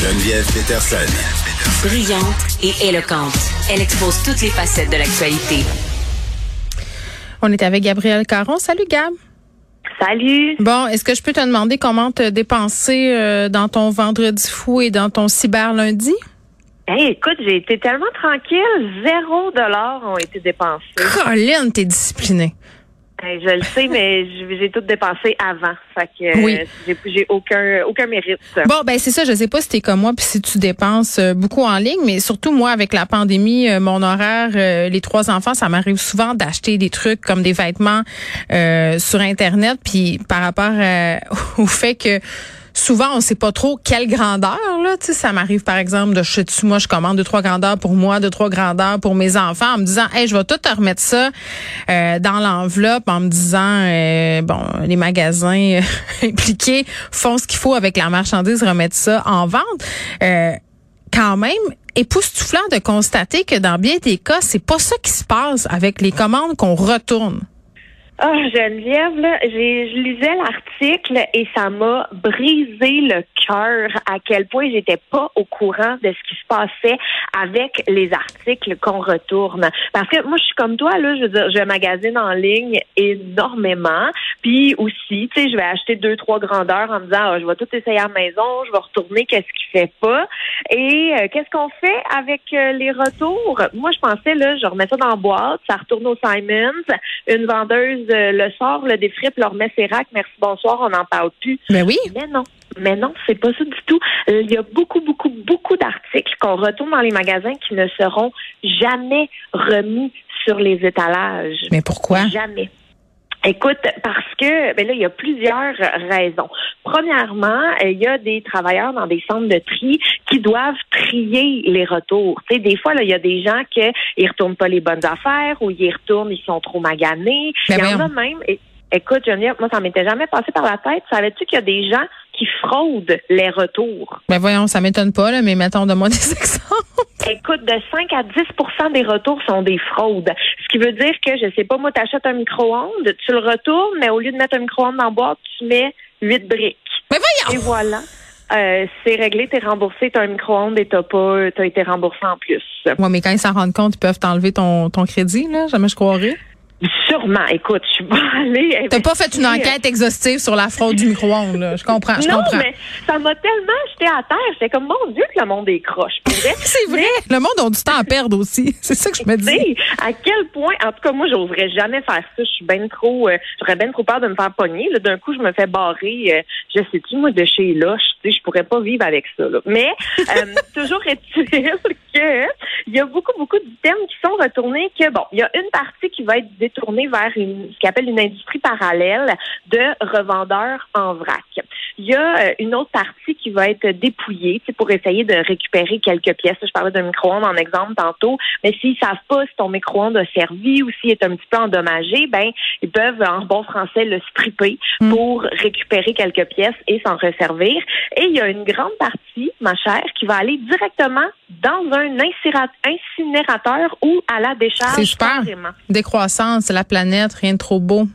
Geneviève Peterson. Brillante et éloquente, elle expose toutes les facettes de l'actualité. On est avec Gabrielle Caron. Salut Gab. Salut. Bon, est-ce que je peux te demander comment te dépenser euh, dans ton vendredi fou et dans ton cyber lundi? Hey, écoute, j'ai été tellement tranquille. Zéro dollar ont été dépensés. Colin, t'es disciplinée. Hey, je le sais, mais j'ai tout dépensé avant. Fait que Oui. euh, j'ai, aucun aucun mérite. Bon, ben c'est ça. Je sais pas si t'es comme moi, puis si tu dépenses euh, beaucoup en ligne, mais surtout moi avec la pandémie, euh, mon horaire, euh, les trois enfants, ça m'arrive souvent d'acheter des trucs comme des vêtements euh, sur internet, puis par rapport au fait que souvent on sait pas trop quelle grandeur là, tu ça m'arrive par exemple de chez moi je commande deux trois grandeurs pour moi, deux trois grandeurs pour mes enfants en me disant "Hey, je vais tout remettre ça euh, dans l'enveloppe" en me disant euh, bon, les magasins euh, impliqués font ce qu'il faut avec la marchandise, remettre ça en vente. Quand même époustouflant de constater que dans bien des cas, c'est pas ça qui se passe avec les commandes qu'on retourne. Ah, Geneviève, là, j'ai, je lisais l'article et ça m'a brisé le cœur à quel point j'étais pas au courant de ce qui se passait avec les articles qu'on retourne. Parce que moi, je suis comme toi, là, je veux dire, je magasine en ligne énormément. Puis aussi, tu sais, je vais acheter deux, trois grandeurs en me disant, Ah, je vais tout essayer à la maison, je vais retourner, qu'est-ce qui fait pas? Et euh, qu'est-ce qu'on fait avec euh, les retours? Moi, je pensais, là, je remets ça dans la boîte, ça retourne au Simons, une vendeuse le sort, le défripe, leur met ses racks, merci, bonsoir, on n'en parle plus. Ben oui. Mais non. Mais non, c'est pas ça du tout. Euh, Il y a beaucoup, beaucoup, beaucoup d'articles qu'on retourne dans les magasins qui ne seront jamais remis sur les étalages. Mais pourquoi? Jamais. Écoute, parce que ben là, il y a plusieurs raisons. Premièrement, euh, il y a des travailleurs dans des centres de tri qui doivent trier les retours. Tu sais, des fois, là, il y a des gens qui ils retournent pas les bonnes affaires ou ils retournent, ils sont trop maganés. Ben il y en a même. é- Écoute, Geneviève, moi, ça m'était jamais passé par la tête. Savais-tu qu'il y a des gens qui fraudent les retours? Ben voyons, ça m'étonne pas, là, mais mettons de moi des exemples. Écoute, de 5 à 10% des retours sont des fraudes. Ce qui veut dire que, je sais pas, moi, tu achètes un micro-ondes, tu le retournes, mais au lieu de mettre un micro-ondes dans la boîte, tu mets 8 briques. Mais voyons! Et voilà. Euh, c'est réglé, t'es remboursé, t'as un micro-ondes et t'as pas, t'as été remboursé en plus. Ouais, mais quand ils s'en rendent compte, ils peuvent t'enlever ton, ton crédit, là. Jamais je croirais. Sûrement. Écoute, je suis pas allée. T'as pas fait une enquête exhaustive sur la fraude du micro-ondes, là. Je comprends, je non, comprends. mais ça m'a tellement jeté à terre. J'étais comme, mon Dieu, que le monde est croche. Vrai. C'est vrai. Le monde a du temps à perdre aussi. C'est ça que je me dis. à quel point, en tout cas, moi, j'oserais jamais faire ça. Je suis bien trop, euh, j'aurais bien trop peur de me faire pogner. Là, d'un coup, je me fais barrer, euh, je sais-tu, moi, de chez Loche? Je pourrais pas vivre avec ça, là. Mais, euh, toujours est-il que, il y a beaucoup, beaucoup d'items qui sont retournés que, bon, il y a une partie qui va être détournée vers une, ce qu'on appelle une industrie parallèle de revendeurs en vrac. Il y a euh, une autre partie qui va être dépouillée, sais, pour essayer de récupérer quelques pièces. Je parlais d'un micro-ondes en exemple tantôt, mais s'ils savent pas si ton micro-ondes a servi ou s'il est un petit peu endommagé, ben ils peuvent en bon français le stripper Mm. pour récupérer quelques pièces et s'en resservir. Et il y a une grande partie, ma chère, qui va aller directement dans un incinérateur ou à la décharge. C'est super. carrément. Décroissance, la planète, rien de trop beau.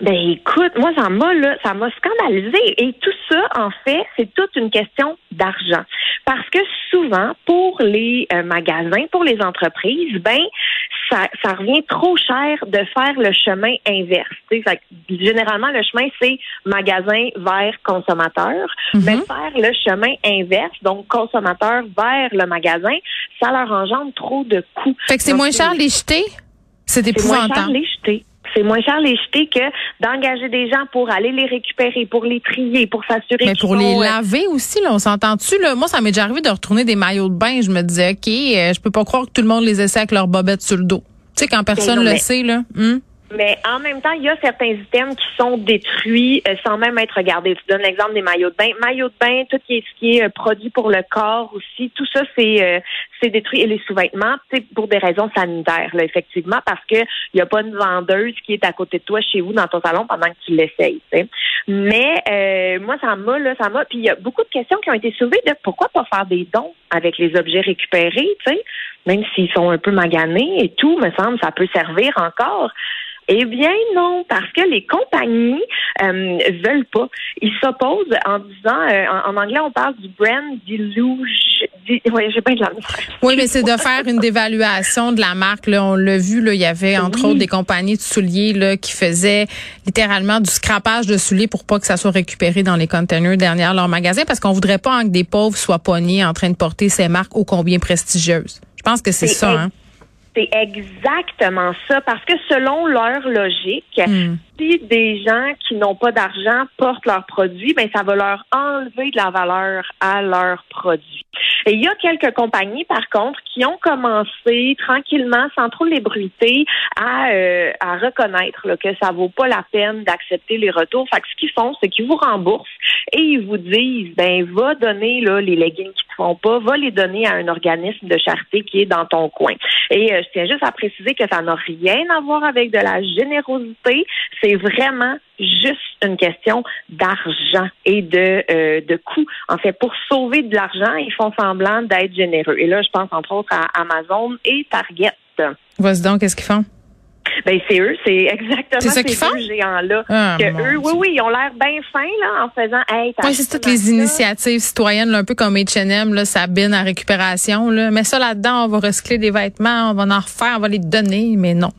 Ben écoute, moi ça m'a là, ça m'a scandalisé et tout ça en fait, c'est toute une question d'argent. Parce que souvent pour les euh, magasins, pour les entreprises, ben ça, ça revient trop cher de faire le chemin inverse. Fait que, généralement le chemin c'est magasin vers consommateur, Mhm. mais faire le chemin inverse, donc consommateur vers le magasin, ça leur engendre trop de coûts. Fait que c'est moins cher les jeter? C'est c'est moins cher épouvantable. les jeter. C'est moins cher les jeter que d'engager des gens pour aller les récupérer, pour les trier, pour s'assurer Mais pour les euh, laver aussi, là, on s'entend-tu, là? Moi, ça m'est déjà arrivé de retourner des maillots de bain. Je me disais, OK, euh, je peux pas croire que tout le monde les essaie avec leur bobette sur le dos. Tu sais, quand personne non, le mais- sait, là. hum? Mais en même temps, il y a certains items qui sont détruits euh, sans même être regardés. Je donne l'exemple des maillots de bain. Maillots de bain, tout ce qui est, euh, produit pour le corps aussi, tout ça, c'est euh, c'est détruit. Et les sous-vêtements, c'est pour des raisons sanitaires, là, effectivement, parce que il y a pas une vendeuse qui est à côté de toi chez vous dans ton salon pendant que tu l'essayes. tu sais. Mais euh, moi, ça m'a, là, ça m'a. Puis il y a beaucoup de questions qui ont été soulevées de pourquoi pas faire des dons avec les objets récupérés, tu sais, même s'ils sont un peu maganés et tout, me semble, ça peut servir encore. Eh bien non, parce que les compagnies euh, veulent pas. Ils s'opposent en disant, euh, en, anglais on parle du brand deluge. oui, j'ai pas de la Oui, mais c'est de faire une dévaluation de la marque. Là, on l'a vu, là, il y avait entre autres des compagnies de souliers là, qui faisaient littéralement du scrapage de souliers pour pas que ça soit récupéré dans les containers derrière leur magasin, parce qu'on voudrait pas que des pauvres soient pognés en train de porter ces marques ô combien prestigieuses. Je pense que c'est ça. Hein? C'est exactement ça, parce que selon leur logique, hmm. Si des gens qui n'ont pas d'argent portent leurs produits, ben ça va leur enlever de la valeur à leurs produits. Et il y a quelques compagnies, par contre, qui ont commencé tranquillement, sans trop l'ébruiter, à, euh, à reconnaître là, que ça vaut pas la peine d'accepter les retours. Fait que ce qu'ils font, c'est qu'ils vous remboursent et ils vous disent, ben va donner là, les leggings qui te font pas, va les donner à un organisme de charité qui est dans ton coin. Et euh, je tiens juste à préciser que ça n'a rien à voir avec de la générosité. Vraiment juste une question d'argent et de, euh, de coût. En fait, pour sauver de l'argent, ils font semblant d'être généreux. Et là, je pense entre autres à Amazon et Target. Vas-y donc, qu'est-ce qu'ils font? Ben c'est eux, c'est exactement ces géants-là. Ah, que eux, oui, oui, ils ont l'air bien fins là en faisant. Hey, oui, c'est toutes les initiatives citoyennes, un peu comme H&M, là, ça bine à récupération. Là. Mais ça là-dedans, on va recycler des vêtements, on va en refaire, on va les donner, mais non.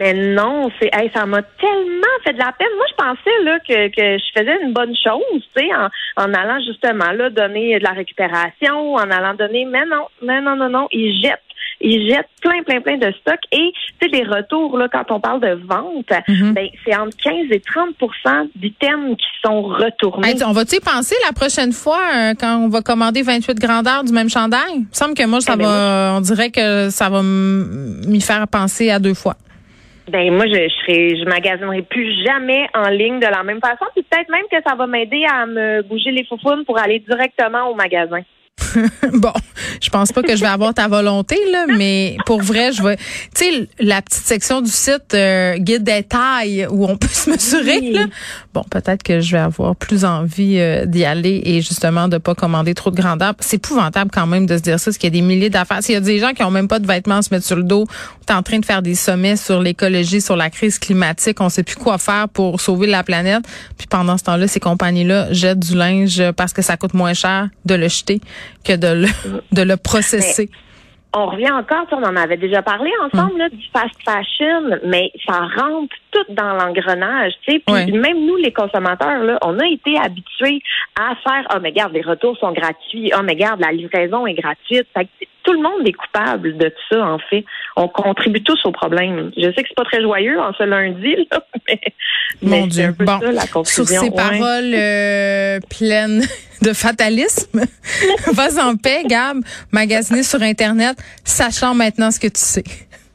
Mais non, c'est hey, ça m'a tellement fait de la peine. Moi, je pensais là que, que je faisais une bonne chose, tu sais, en, en allant justement là donner de la récupération, en allant donner. Mais non, non, non, non, non, ils jettent ils jettent plein, plein, plein de stocks. Et, tu sais, les retours, là, quand on parle de vente, mhm. ben, c'est entre 15 et 30% d'items qui sont retournés. on va-tu y penser la prochaine fois euh, quand on va commander 28 grandeurs du même chandail? Il me semble que moi, ça eh ben, va, on dirait que ça va m'y faire penser à deux fois. Ben moi, je, serai, je magasinerai plus jamais en ligne de la même façon. Puis peut-être même que ça va m'aider à me bouger les foufounes pour aller directement au magasin. bon, je pense pas que je vais avoir ta volonté là, mais pour vrai, je vais. Tu sais, la petite section du site euh, guide des tailles où on peut se mesurer. Là. Bon, peut-être que je vais avoir plus envie euh, d'y aller et justement de pas commander trop de grandeur. C'est épouvantable quand même de se dire ça, parce qu'il y a des milliers d'affaires. S'il y a des gens qui ont même pas de vêtements à se mettre sur le dos, on est en train de faire des sommets sur l'écologie, sur la crise climatique. On sait plus quoi faire pour sauver la planète. Puis pendant ce temps-là, ces compagnies-là jettent du linge parce que ça coûte moins cher de le jeter que de le, de le processer. on revient encore, on en avait déjà parlé ensemble là, du fast fashion, mais ça rentre tout dans l'engrenage, tu sais. Puis même nous, les consommateurs, là, on a été habitués à faire, oh mais garde, les retours sont gratuits, oh mais garde, la livraison est gratuite. Tout le monde est coupable de ça, en fait. On contribue tous au problème. Je sais que c'est pas très joyeux en ce lundi, là, mais, Mon Dieu. bon, Sur ces paroles euh, pleines de fatalisme, vas en paix, Gab, magasiner sur Internet, sachant maintenant ce que tu sais.